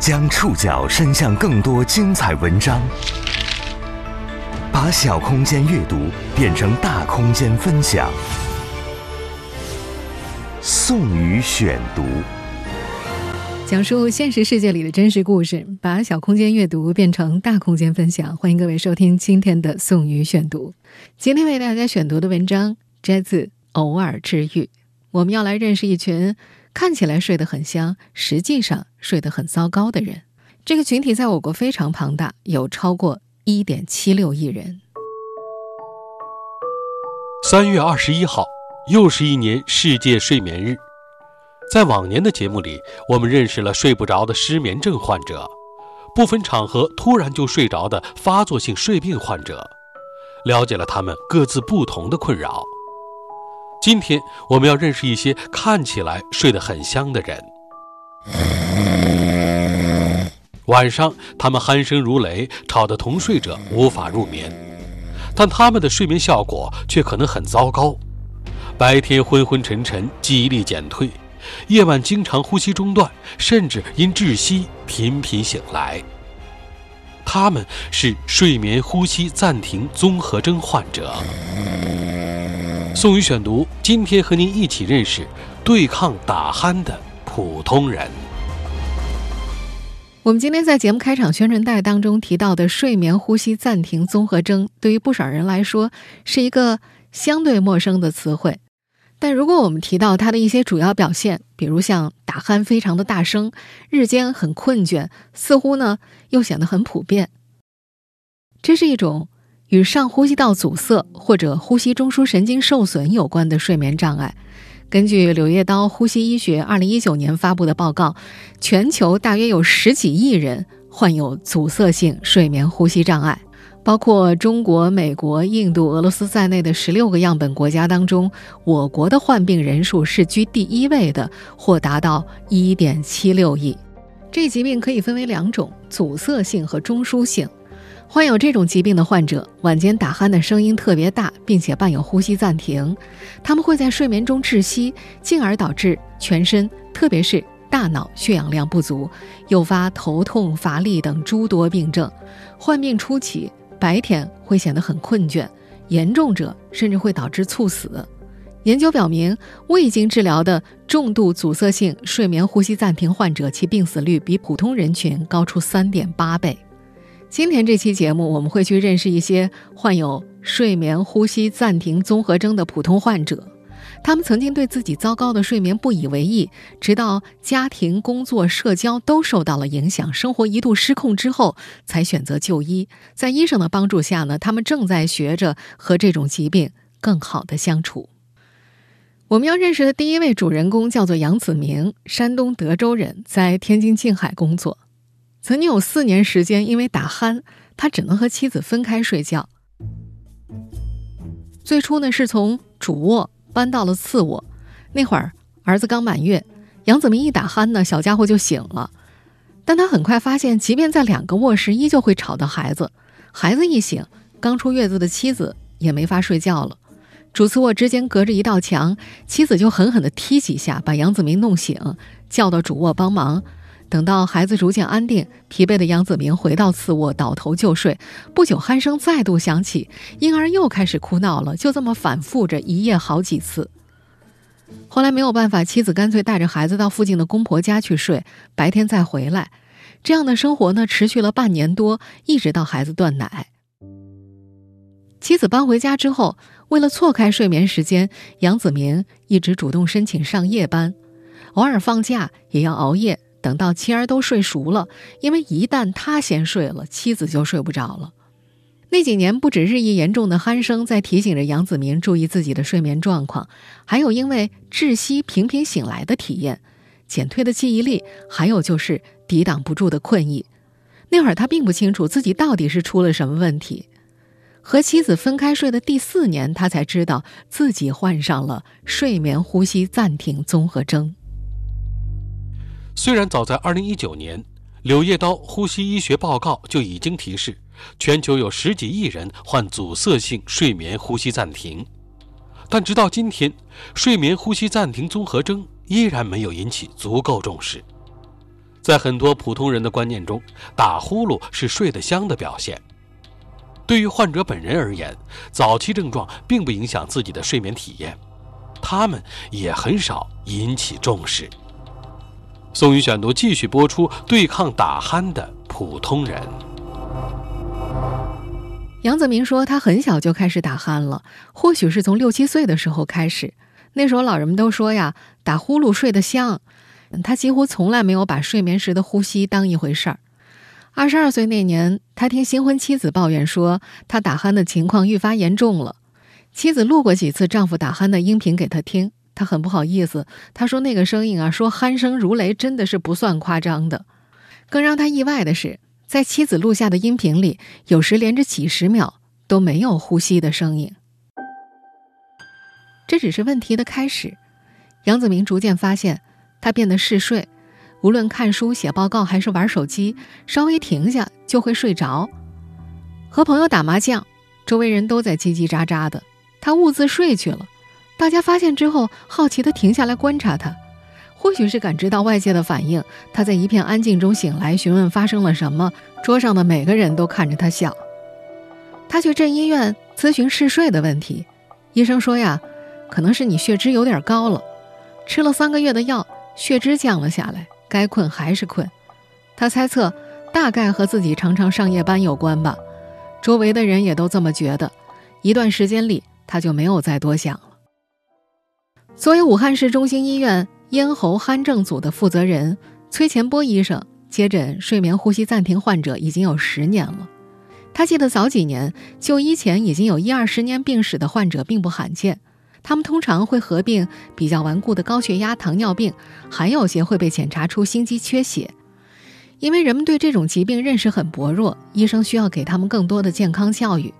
将触角伸向更多精彩文章，把小空间阅读变成大空间分享。宋宇选读，讲述现实世界里的真实故事，把小空间阅读变成大空间分享。欢迎各位收听今天的宋宇选读。今天为大家选读的文章摘自《偶尔治愈》，我们要来认识一群。看起来睡得很香，实际上睡得很糟糕的人，这个群体在我国非常庞大，有超过一点七六亿人。三月二十一号，又是一年世界睡眠日。在往年的节目里，我们认识了睡不着的失眠症患者，不分场合突然就睡着的发作性睡病患者，了解了他们各自不同的困扰。今天我们要认识一些看起来睡得很香的人。晚上他们鼾声如雷，吵得同睡者无法入眠，但他们的睡眠效果却可能很糟糕。白天昏昏沉沉，记忆力减退；夜晚经常呼吸中断，甚至因窒息频频醒来。他们是睡眠呼吸暂停综合征患者。宋宇选读，今天和您一起认识对抗打鼾的普通人。我们今天在节目开场宣传带当中提到的睡眠呼吸暂停综合征，对于不少人来说是一个相对陌生的词汇。但如果我们提到它的一些主要表现，比如像打鼾非常的大声，日间很困倦，似乎呢又显得很普遍，这是一种。与上呼吸道阻塞或者呼吸中枢神经受损有关的睡眠障碍，根据《柳叶刀呼吸医学》二零一九年发布的报告，全球大约有十几亿人患有阻塞性睡眠呼吸障碍。包括中国、美国、印度、俄罗斯在内的十六个样本国家当中，我国的患病人数是居第一位的，或达到一点七六亿。这疾病可以分为两种：阻塞性和中枢性。患有这种疾病的患者，晚间打鼾的声音特别大，并且伴有呼吸暂停。他们会在睡眠中窒息，进而导致全身，特别是大脑血氧量不足，诱发头痛、乏力等诸多病症。患病初期，白天会显得很困倦，严重者甚至会导致猝死。研究表明，未经治疗的重度阻塞性睡眠呼吸暂停患者，其病死率比普通人群高出三点八倍。今天这期节目，我们会去认识一些患有睡眠呼吸暂停综合征的普通患者。他们曾经对自己糟糕的睡眠不以为意，直到家庭、工作、社交都受到了影响，生活一度失控之后，才选择就医。在医生的帮助下呢，他们正在学着和这种疾病更好的相处。我们要认识的第一位主人公叫做杨子明，山东德州人，在天津静海工作。曾经有四年时间，因为打鼾，他只能和妻子分开睡觉。最初呢，是从主卧搬到了次卧。那会儿儿子刚满月，杨子明一打鼾呢，小家伙就醒了。但他很快发现，即便在两个卧室，依旧会吵到孩子。孩子一醒，刚出月子的妻子也没法睡觉了。主次卧之间隔着一道墙，妻子就狠狠地踢几下，把杨子明弄醒，叫到主卧帮忙。等到孩子逐渐安定，疲惫的杨子明回到次卧，倒头就睡。不久，鼾声再度响起，婴儿又开始哭闹了。就这么反复着，一夜好几次。后来没有办法，妻子干脆带着孩子到附近的公婆家去睡，白天再回来。这样的生活呢，持续了半年多，一直到孩子断奶。妻子搬回家之后，为了错开睡眠时间，杨子明一直主动申请上夜班，偶尔放假也要熬夜。等到妻儿都睡熟了，因为一旦他先睡了，妻子就睡不着了。那几年，不止日益严重的鼾声在提醒着杨子明注意自己的睡眠状况，还有因为窒息频频醒来的体验，减退的记忆力，还有就是抵挡不住的困意。那会儿他并不清楚自己到底是出了什么问题。和妻子分开睡的第四年，他才知道自己患上了睡眠呼吸暂停综合征。虽然早在2019年，《柳叶刀呼吸医学报告》就已经提示，全球有十几亿人患阻塞性睡眠呼吸暂停，但直到今天，睡眠呼吸暂停综合征依然没有引起足够重视。在很多普通人的观念中，打呼噜是睡得香的表现。对于患者本人而言，早期症状并不影响自己的睡眠体验，他们也很少引起重视。宋宇选读继续播出：对抗打鼾的普通人。杨子明说，他很小就开始打鼾了，或许是从六七岁的时候开始。那时候老人们都说呀，打呼噜睡得香。他几乎从来没有把睡眠时的呼吸当一回事儿。二十二岁那年，他听新婚妻子抱怨说，他打鼾的情况愈发严重了。妻子录过几次丈夫打鼾的音频给他听。他很不好意思，他说那个声音啊，说鼾声如雷，真的是不算夸张的。更让他意外的是，在妻子录下的音频里，有时连着几十秒都没有呼吸的声音。这只是问题的开始。杨子明逐渐发现，他变得嗜睡，无论看书、写报告还是玩手机，稍微停下就会睡着。和朋友打麻将，周围人都在叽叽喳喳的，他兀自睡去了。大家发现之后，好奇地停下来观察他。或许是感知到外界的反应，他在一片安静中醒来，询问发生了什么。桌上的每个人都看着他笑。他去镇医院咨询嗜睡的问题，医生说呀，可能是你血脂有点高了。吃了三个月的药，血脂降了下来，该困还是困。他猜测，大概和自己常常上夜班有关吧。周围的人也都这么觉得。一段时间里，他就没有再多想。作为武汉市中心医院咽喉鼾症组的负责人，崔前波医生接诊睡眠呼吸暂停患者已经有十年了。他记得早几年就医前已经有一二十年病史的患者并不罕见，他们通常会合并比较顽固的高血压、糖尿病，还有些会被检查出心肌缺血。因为人们对这种疾病认识很薄弱，医生需要给他们更多的健康教育。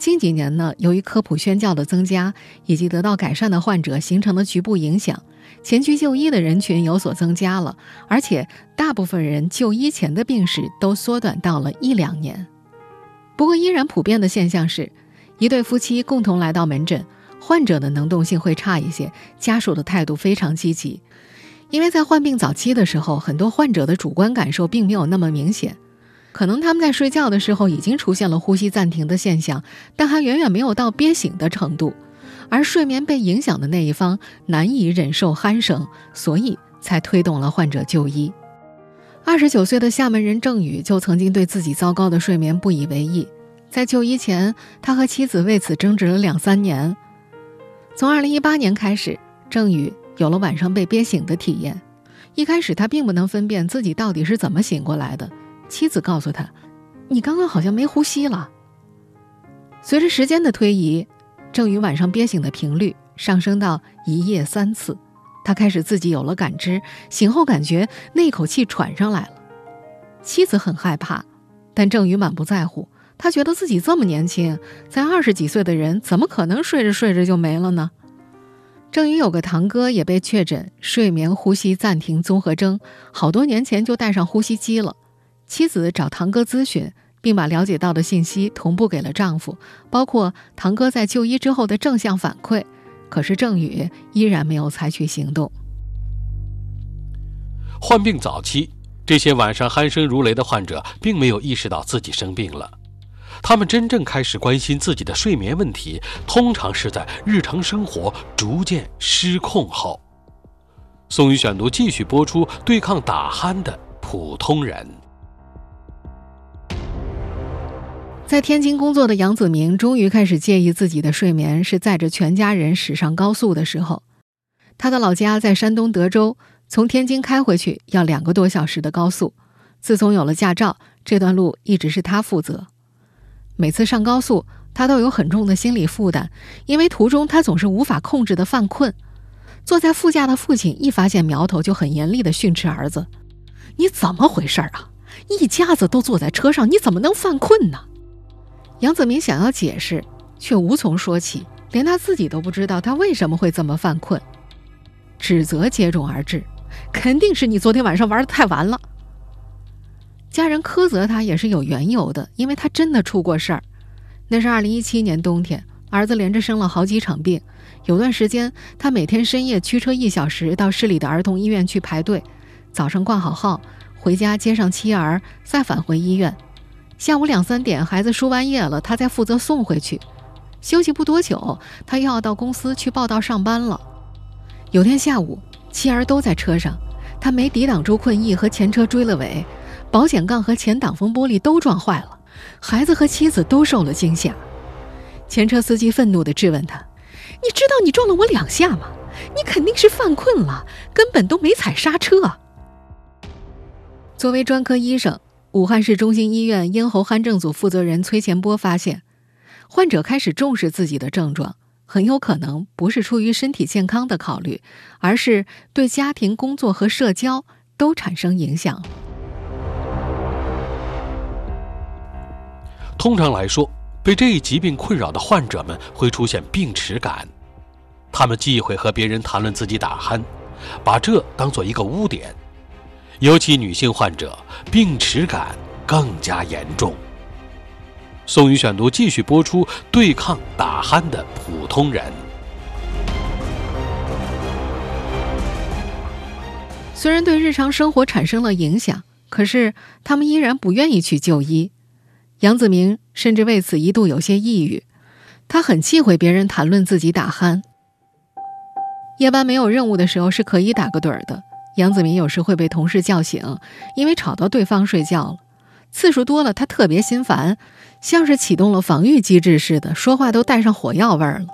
近几年呢，由于科普宣教的增加以及得到改善的患者形成的局部影响，前去就医的人群有所增加了，而且大部分人就医前的病史都缩短到了一两年。不过，依然普遍的现象是，一对夫妻共同来到门诊，患者的能动性会差一些，家属的态度非常积极，因为在患病早期的时候，很多患者的主观感受并没有那么明显。可能他们在睡觉的时候已经出现了呼吸暂停的现象，但还远远没有到憋醒的程度。而睡眠被影响的那一方难以忍受鼾声，所以才推动了患者就医。二十九岁的厦门人郑宇就曾经对自己糟糕的睡眠不以为意，在就医前，他和妻子为此争执了两三年。从二零一八年开始，郑宇有了晚上被憋醒的体验。一开始，他并不能分辨自己到底是怎么醒过来的。妻子告诉他：“你刚刚好像没呼吸了。”随着时间的推移，郑宇晚上憋醒的频率上升到一夜三次。他开始自己有了感知，醒后感觉那口气喘上来了。妻子很害怕，但郑宇满不在乎。他觉得自己这么年轻，才二十几岁的人，怎么可能睡着睡着就没了呢？郑宇有个堂哥也被确诊睡眠呼吸暂停综合征，好多年前就带上呼吸机了。妻子找堂哥咨询，并把了解到的信息同步给了丈夫，包括堂哥在就医之后的正向反馈。可是郑宇依然没有采取行动。患病早期，这些晚上鼾声如雷的患者并没有意识到自己生病了，他们真正开始关心自己的睡眠问题，通常是在日常生活逐渐失控后。宋宇选读继续播出：对抗打鼾的普通人。在天津工作的杨子明终于开始介意自己的睡眠，是载着全家人驶上高速的时候。他的老家在山东德州，从天津开回去要两个多小时的高速。自从有了驾照，这段路一直是他负责。每次上高速，他都有很重的心理负担，因为途中他总是无法控制的犯困。坐在副驾的父亲一发现苗头，就很严厉的训斥儿子：“你怎么回事啊？一家子都坐在车上，你怎么能犯困呢？”杨子明想要解释，却无从说起，连他自己都不知道他为什么会这么犯困。指责接踵而至，肯定是你昨天晚上玩的太晚了。家人苛责他也是有缘由的，因为他真的出过事儿。那是二零一七年冬天，儿子连着生了好几场病，有段时间他每天深夜驱车一小时到市里的儿童医院去排队，早上挂好号，回家接上妻儿，再返回医院。下午两三点，孩子输完液了，他再负责送回去。休息不多久，他又要到公司去报道上班了。有天下午，妻儿都在车上，他没抵挡住困意，和前车追了尾，保险杠和前挡风玻璃都撞坏了，孩子和妻子都受了惊吓。前车司机愤怒地质问他：“你知道你撞了我两下吗？你肯定是犯困了，根本都没踩刹车。”作为专科医生，武汉市中心医院咽喉鼾症组负责人崔前波发现。患者开始重视自己的症状，很有可能不是出于身体健康的考虑，而是对家庭、工作和社交都产生影响。通常来说，被这一疾病困扰的患者们会出现病耻感，他们忌讳和别人谈论自己打鼾，把这当做一个污点。尤其女性患者，病耻感更加严重。宋宇选读继续播出：对抗打鼾的普通人。虽然对日常生活产生了影响，可是他们依然不愿意去就医。杨子明甚至为此一度有些抑郁，他很忌讳别人谈论自己打鼾。夜班没有任务的时候是可以打个盹儿的。杨子明有时会被同事叫醒，因为吵到对方睡觉了。次数多了，他特别心烦，像是启动了防御机制似的，说话都带上火药味儿了。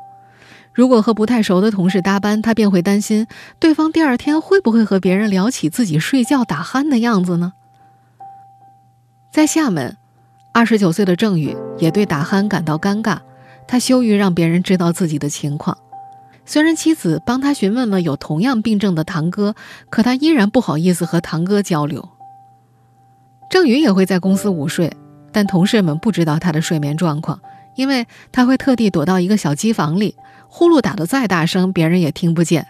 如果和不太熟的同事搭班，他便会担心对方第二天会不会和别人聊起自己睡觉打鼾的样子呢？在厦门，二十九岁的郑宇也对打鼾感到尴尬，他羞于让别人知道自己的情况。虽然妻子帮他询问了有同样病症的堂哥，可他依然不好意思和堂哥交流。郑宇也会在公司午睡，但同事们不知道他的睡眠状况，因为他会特地躲到一个小机房里，呼噜打得再大声，别人也听不见。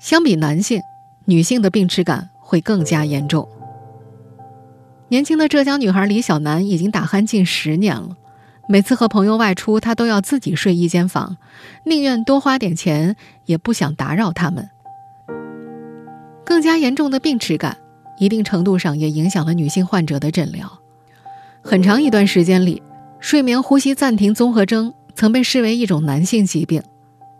相比男性，女性的病耻感会更加严重。年轻的浙江女孩李小楠已经打鼾近十年了，每次和朋友外出，他都要自己睡一间房，宁愿多花点钱，也不想打扰他们。更加严重的病耻感。一定程度上也影响了女性患者的诊疗。很长一段时间里，睡眠呼吸暂停综合征曾被视为一种男性疾病。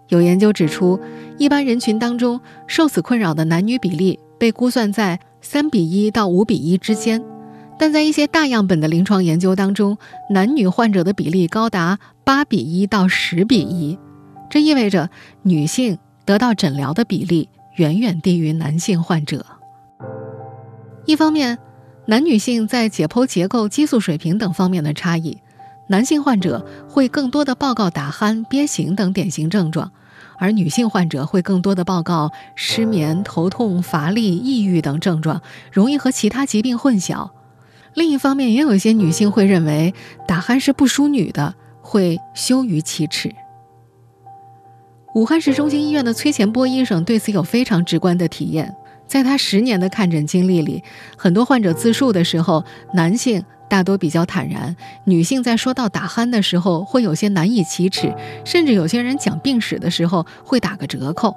有研究指出，一般人群当中受此困扰的男女比例被估算在三比一到五比一之间，但在一些大样本的临床研究当中，男女患者的比例高达八比一到十比一。这意味着女性得到诊疗的比例远远低于男性患者。一方面，男女性在解剖结构、激素水平等方面的差异，男性患者会更多的报告打鼾、憋醒等典型症状，而女性患者会更多的报告失眠、头痛、乏力、抑郁等症状，容易和其他疾病混淆。另一方面，也有一些女性会认为打鼾是不淑女的，会羞于启齿。武汉市中心医院的崔前波医生对此有非常直观的体验。在他十年的看诊经历里，很多患者自述的时候，男性大多比较坦然，女性在说到打鼾的时候会有些难以启齿，甚至有些人讲病史的时候会打个折扣。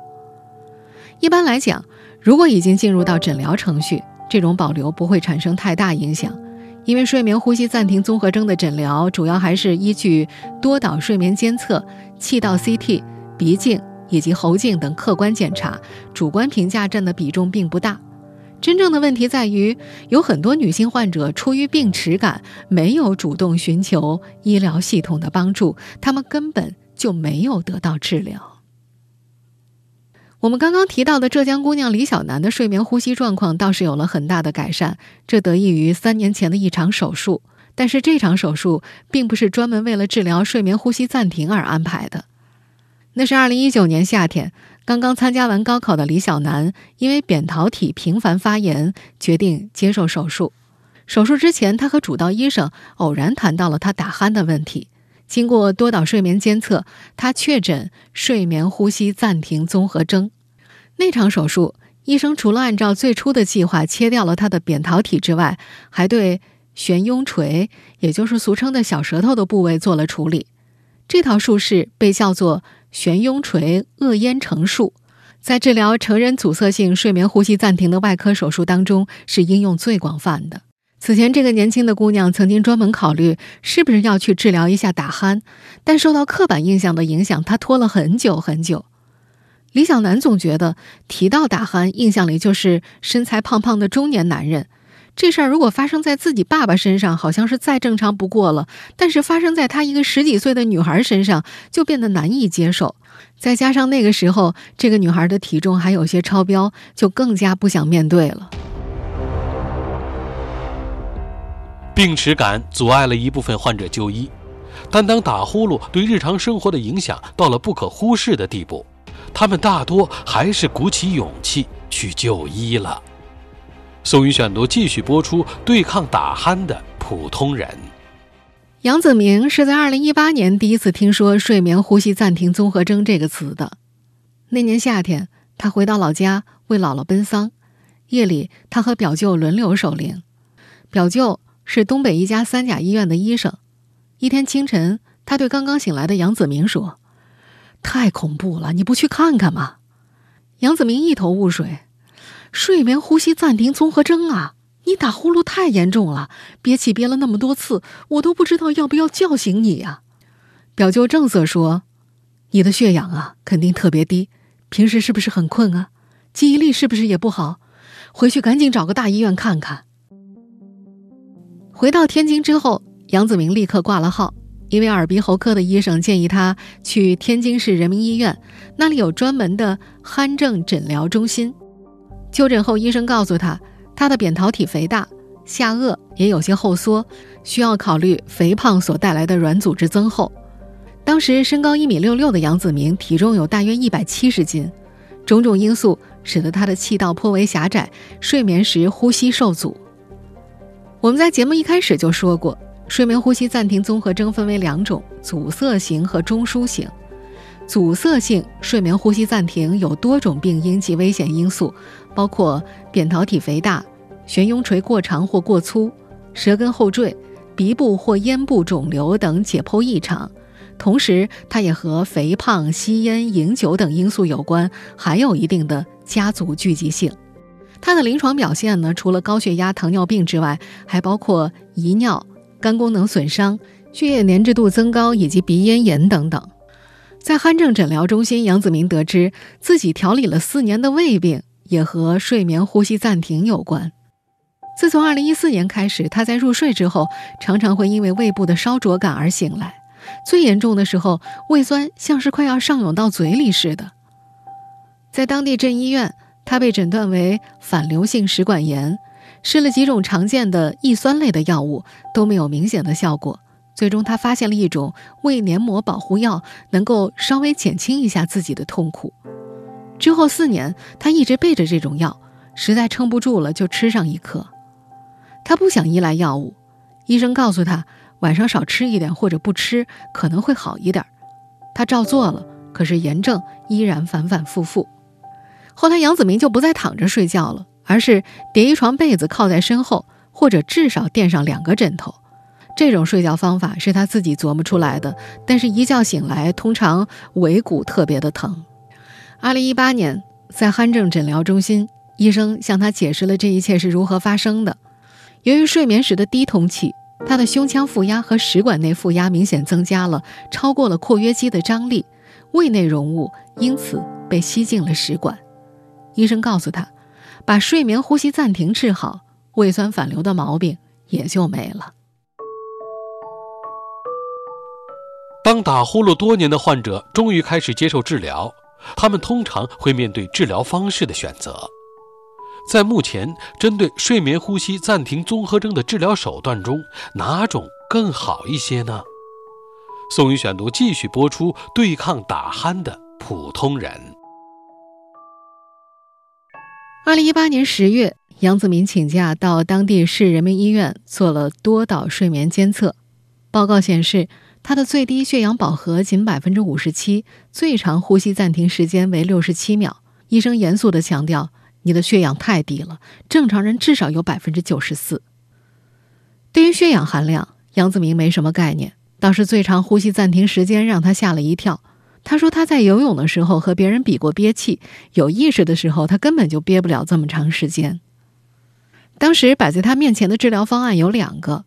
一般来讲，如果已经进入到诊疗程序，这种保留不会产生太大影响，因为睡眠呼吸暂停综合征的诊疗主要还是依据多导睡眠监测、气道 CT、鼻镜。以及喉镜等客观检查，主观评价占的比重并不大。真正的问题在于，有很多女性患者出于病耻感，没有主动寻求医疗系统的帮助，她们根本就没有得到治疗。我们刚刚提到的浙江姑娘李小楠的睡眠呼吸状况倒是有了很大的改善，这得益于三年前的一场手术。但是这场手术并不是专门为了治疗睡眠呼吸暂停而安排的。那是二零一九年夏天，刚刚参加完高考的李小楠，因为扁桃体频繁发炎，决定接受手术。手术之前，他和主刀医生偶然谈到了他打鼾的问题。经过多导睡眠监测，他确诊睡眠呼吸暂停综合征。那场手术，医生除了按照最初的计划切掉了他的扁桃体之外，还对悬雍垂，也就是俗称的小舌头的部位做了处理。这套术式被叫做。悬雍垂颚咽成术，在治疗成人阻塞性睡眠呼吸暂停的外科手术当中是应用最广泛的。此前，这个年轻的姑娘曾经专门考虑是不是要去治疗一下打鼾，但受到刻板印象的影响，她拖了很久很久。李小男总觉得提到打鼾，印象里就是身材胖胖的中年男人。这事儿如果发生在自己爸爸身上，好像是再正常不过了；但是发生在他一个十几岁的女孩身上，就变得难以接受。再加上那个时候这个女孩的体重还有些超标，就更加不想面对了。病耻感阻碍了一部分患者就医，但当打呼噜对日常生活的影响到了不可忽视的地步，他们大多还是鼓起勇气去就医了。宋宇选读继续播出：对抗打鼾的普通人。杨子明是在二零一八年第一次听说“睡眠呼吸暂停综合征”这个词的。那年夏天，他回到老家为姥姥奔丧，夜里他和表舅轮流守灵，表舅。是东北一家三甲医院的医生。一天清晨，他对刚刚醒来的杨子明说：“太恐怖了，你不去看看吗？”杨子明一头雾水：“睡眠呼吸暂停综合征啊！你打呼噜太严重了，憋气憋了那么多次，我都不知道要不要叫醒你呀。”表舅正色说：“你的血氧啊，肯定特别低，平时是不是很困啊？记忆力是不是也不好？回去赶紧找个大医院看看。”回到天津之后，杨子明立刻挂了号。一位耳鼻喉科的医生建议他去天津市人民医院，那里有专门的鼾症诊疗中心。就诊后，医生告诉他，他的扁桃体肥大，下颚也有些后缩，需要考虑肥胖所带来的软组织增厚。当时身高一米六六的杨子明，体重有大约一百七十斤，种种因素使得他的气道颇为狭窄，睡眠时呼吸受阻。我们在节目一开始就说过，睡眠呼吸暂停综合征分为两种：阻塞型和中枢型。阻塞性睡眠呼吸暂停有多种病因及危险因素，包括扁桃体肥大、悬雍垂过长或过粗、舌根后坠、鼻部或咽部肿瘤等解剖异常。同时，它也和肥胖、吸烟、饮酒等因素有关，还有一定的家族聚集性。它的临床表现呢，除了高血压、糖尿病之外，还包括遗尿、肝功能损伤、血液粘滞度增高以及鼻咽炎等等。在鼾症诊疗中心，杨子明得知自己调理了四年的胃病也和睡眠呼吸暂停有关。自从2014年开始，他在入睡之后常常会因为胃部的烧灼感而醒来，最严重的时候，胃酸像是快要上涌到嘴里似的。在当地镇医院。他被诊断为反流性食管炎，试了几种常见的抑酸类的药物都没有明显的效果。最终，他发现了一种胃黏膜保护药，能够稍微减轻一下自己的痛苦。之后四年，他一直备着这种药，实在撑不住了就吃上一颗。他不想依赖药物，医生告诉他晚上少吃一点或者不吃可能会好一点。他照做了，可是炎症依然反反复复。后来，杨子明就不再躺着睡觉了，而是叠一床被子靠在身后，或者至少垫上两个枕头。这种睡觉方法是他自己琢磨出来的，但是一觉醒来，通常尾骨特别的疼。二零一八年，在鼾症诊疗中心，医生向他解释了这一切是如何发生的。由于睡眠时的低通气，他的胸腔负压和食管内负压明显增加了，超过了括约肌的张力，胃内容物因此被吸进了食管。医生告诉他，把睡眠呼吸暂停治好，胃酸反流的毛病也就没了。当打呼噜多年的患者终于开始接受治疗，他们通常会面对治疗方式的选择。在目前针对睡眠呼吸暂停综合征的治疗手段中，哪种更好一些呢？宋宇选读继续播出：对抗打鼾的普通人。二零一八年十月，杨子明请假到当地市人民医院做了多导睡眠监测，报告显示他的最低血氧饱和仅百分之五十七，最长呼吸暂停时间为六十七秒。医生严肃地强调：“你的血氧太低了，正常人至少有百分之九十四。”对于血氧含量，杨子明没什么概念，倒是最长呼吸暂停时间让他吓了一跳。他说他在游泳的时候和别人比过憋气，有意识的时候他根本就憋不了这么长时间。当时摆在他面前的治疗方案有两个：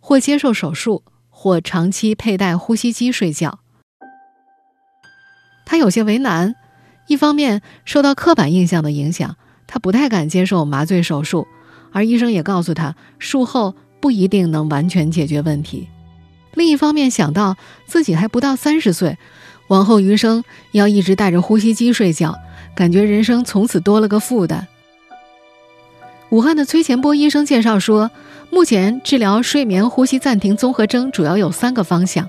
或接受手术，或长期佩戴呼吸机睡觉。他有些为难，一方面受到刻板印象的影响，他不太敢接受麻醉手术，而医生也告诉他，术后不一定能完全解决问题；另一方面想到自己还不到三十岁，往后余生要一直带着呼吸机睡觉，感觉人生从此多了个负担。武汉的崔前波医生介绍说，目前治疗睡眠呼吸暂停综合征主要有三个方向：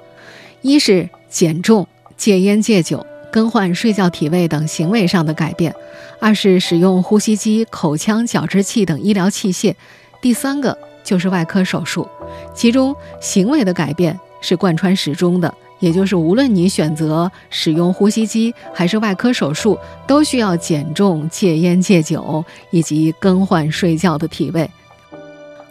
一是减重、戒烟、戒酒、更换睡觉体位等行为上的改变；二是使用呼吸机、口腔矫治器等医疗器械；第三个就是外科手术。其中行为的改变是贯穿始终的。也就是，无论你选择使用呼吸机还是外科手术，都需要减重、戒烟、戒酒以及更换睡觉的体位。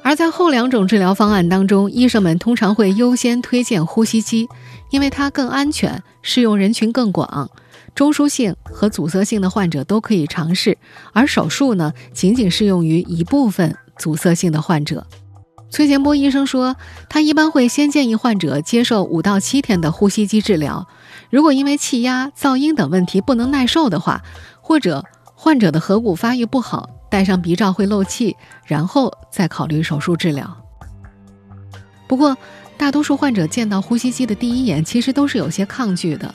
而在后两种治疗方案当中，医生们通常会优先推荐呼吸机，因为它更安全，适用人群更广，中枢性和阻塞性的患者都可以尝试。而手术呢，仅仅适用于一部分阻塞性的患者。崔前波医生说，他一般会先建议患者接受五到七天的呼吸机治疗。如果因为气压、噪音等问题不能耐受的话，或者患者的颌骨发育不好，戴上鼻罩会漏气，然后再考虑手术治疗。不过，大多数患者见到呼吸机的第一眼，其实都是有些抗拒的。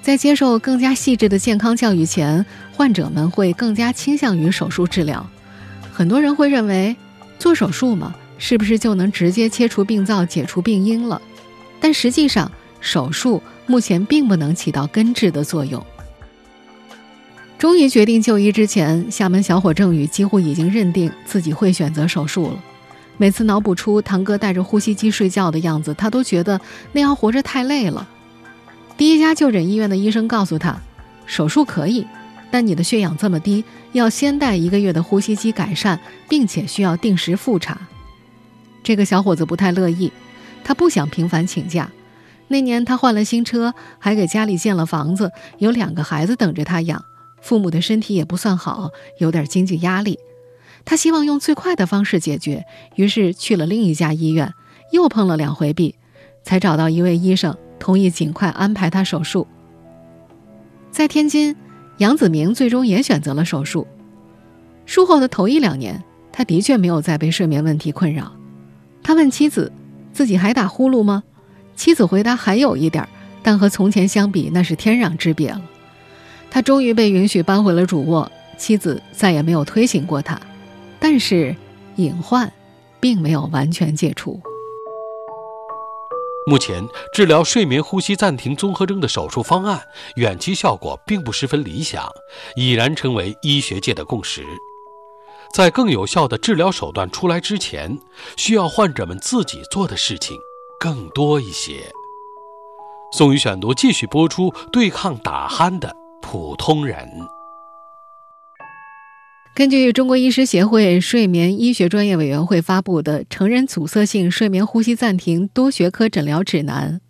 在接受更加细致的健康教育前，患者们会更加倾向于手术治疗。很多人会认为，做手术嘛。是不是就能直接切除病灶、解除病因了？但实际上，手术目前并不能起到根治的作用。终于决定就医之前，厦门小伙郑宇几乎已经认定自己会选择手术了。每次脑补出堂哥带着呼吸机睡觉的样子，他都觉得那样活着太累了。第一家就诊医院的医生告诉他，手术可以，但你的血氧这么低，要先带一个月的呼吸机改善，并且需要定时复查。这个小伙子不太乐意，他不想频繁请假。那年他换了新车，还给家里建了房子，有两个孩子等着他养。父母的身体也不算好，有点经济压力。他希望用最快的方式解决，于是去了另一家医院，又碰了两回壁，才找到一位医生同意尽快安排他手术。在天津，杨子明最终也选择了手术。术后的头一两年，他的确没有再被睡眠问题困扰。他问妻子：“自己还打呼噜吗？”妻子回答：“还有一点，但和从前相比，那是天壤之别了。”他终于被允许搬回了主卧，妻子再也没有推醒过他。但是，隐患并没有完全解除。目前，治疗睡眠呼吸暂停综合征的手术方案，远期效果并不十分理想，已然成为医学界的共识。在更有效的治疗手段出来之前，需要患者们自己做的事情更多一些。宋宇选读继续播出：对抗打鼾的普通人。根据中国医师协会睡眠医学专业委员会发布的《成人阻塞性睡眠呼吸暂停多学科诊疗指南》，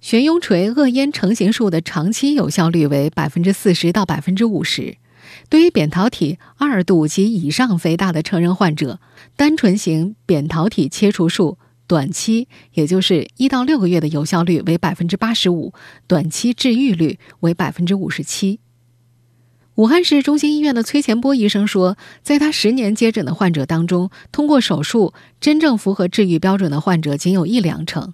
悬雍垂恶咽成形术的长期有效率为百分之四十到百分之五十。对于扁桃体二度及以上肥大的成人患者，单纯型扁桃体切除术短期，也就是一到六个月的有效率为百分之八十五，短期治愈率为百分之五十七。武汉市中心医院的崔前波医生说，在他十年接诊的患者当中，通过手术真正符合治愈标准的患者仅有一两成。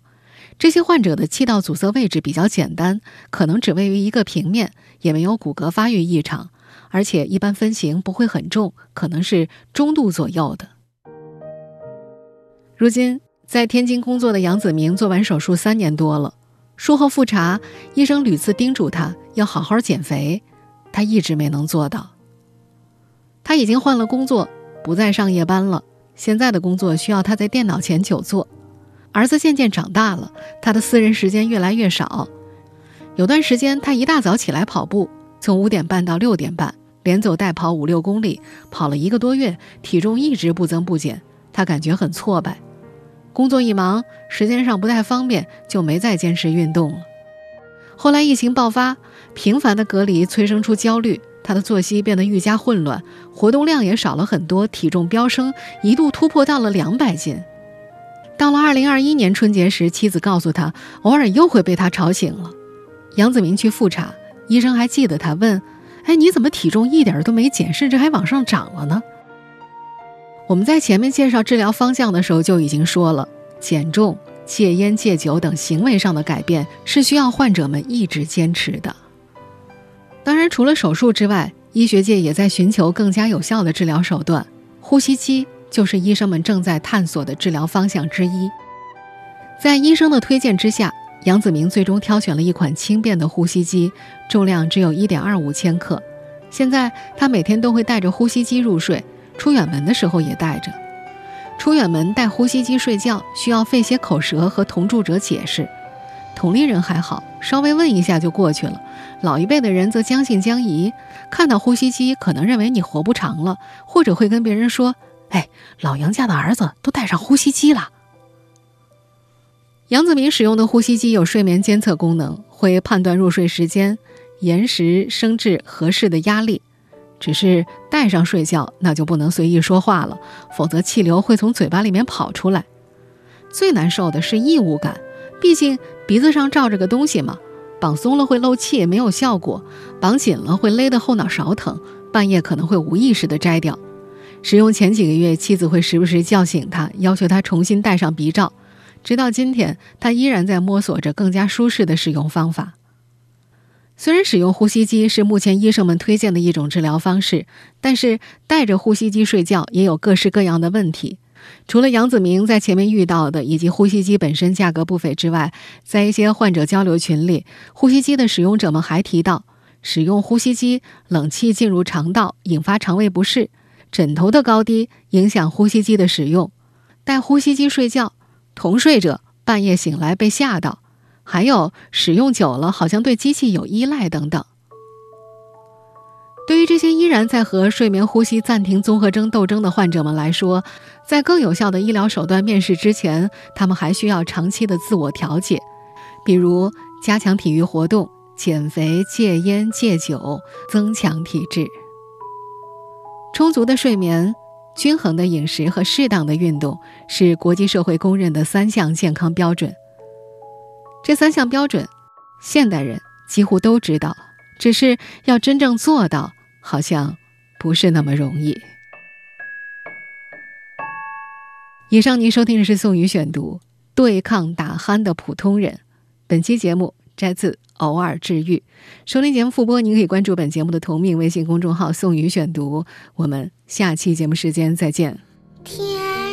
这些患者的气道阻塞位置比较简单，可能只位于一个平面，也没有骨骼发育异常。而且一般分型不会很重，可能是中度左右的。如今在天津工作的杨子明做完手术三年多了，术后复查，医生屡次叮嘱他要好好减肥，他一直没能做到。他已经换了工作，不再上夜班了，现在的工作需要他在电脑前久坐。儿子渐渐长大了，他的私人时间越来越少。有段时间，他一大早起来跑步，从五点半到六点半。连走带跑五六公里，跑了一个多月，体重一直不增不减，他感觉很挫败。工作一忙，时间上不太方便，就没再坚持运动了。后来疫情爆发，频繁的隔离催生出焦虑，他的作息变得愈加混乱，活动量也少了很多，体重飙升，一度突破到了两百斤。到了二零二一年春节时，妻子告诉他，偶尔又会被他吵醒了。杨子明去复查，医生还记得他问：“哎，你怎么体重一点都没减，甚至还往上涨了呢？”我们在前面介绍治疗方向的时候就已经说了，减重、戒烟、戒酒等行为上的改变是需要患者们一直坚持的。当然，除了手术之外，医学界也在寻求更加有效的治疗手段，呼吸机就是医生们正在探索的治疗方向之一。在医生的推荐之下，杨子明最终挑选了一款轻便的呼吸机，重量只有一点二五千克。现在他每天都会带着呼吸机入睡。出远门的时候也带着，出远门带呼吸机睡觉需要费些口舌和同住者解释，同龄人还好，稍微问一下就过去了。老一辈的人则将信将疑，看到呼吸机可能认为你活不长了，或者会跟别人说：“哎，老杨家的儿子都带上呼吸机了。”杨子明使用的呼吸机有睡眠监测功能，会判断入睡时间、延时、升至合适的压力。只是戴上睡觉，那就不能随意说话了，否则气流会从嘴巴里面跑出来。最难受的是异物感，毕竟鼻子上罩着个东西嘛，绑松了会漏气，没有效果；绑紧了会勒得后脑勺疼，半夜可能会无意识的摘掉。使用前几个月，妻子会时不时叫醒他，要求他重新戴上鼻罩。直到今天，他依然在摸索着更加舒适的使用方法。虽然使用呼吸机是目前医生们推荐的一种治疗方式，但是带着呼吸机睡觉也有各式各样的问题。除了杨子明在前面遇到的，以及呼吸机本身价格不菲之外，在一些患者交流群里，呼吸机的使用者们还提到，使用呼吸机冷气进入肠道引发肠胃不适，枕头的高低影响呼吸机的使用，带呼吸机睡觉，同睡者半夜醒来被吓到。还有使用久了，好像对机器有依赖等等。对于这些依然在和睡眠呼吸暂停综合征斗争的患者们来说，在更有效的医疗手段面世之前，他们还需要长期的自我调节，比如加强体育活动、减肥、戒烟、戒酒、增强体质。充足的睡眠、均衡的饮食和适当的运动是国际社会公认的三项健康标准。这三项标准，现代人几乎都知道，只是要真正做到，好像不是那么容易。以上您收听的是宋宇选读《对抗打鼾的普通人》，本期节目摘自《偶尔治愈》。收听节目复播，您可以关注本节目的同名微信公众号“宋宇选读”。我们下期节目时间再见。天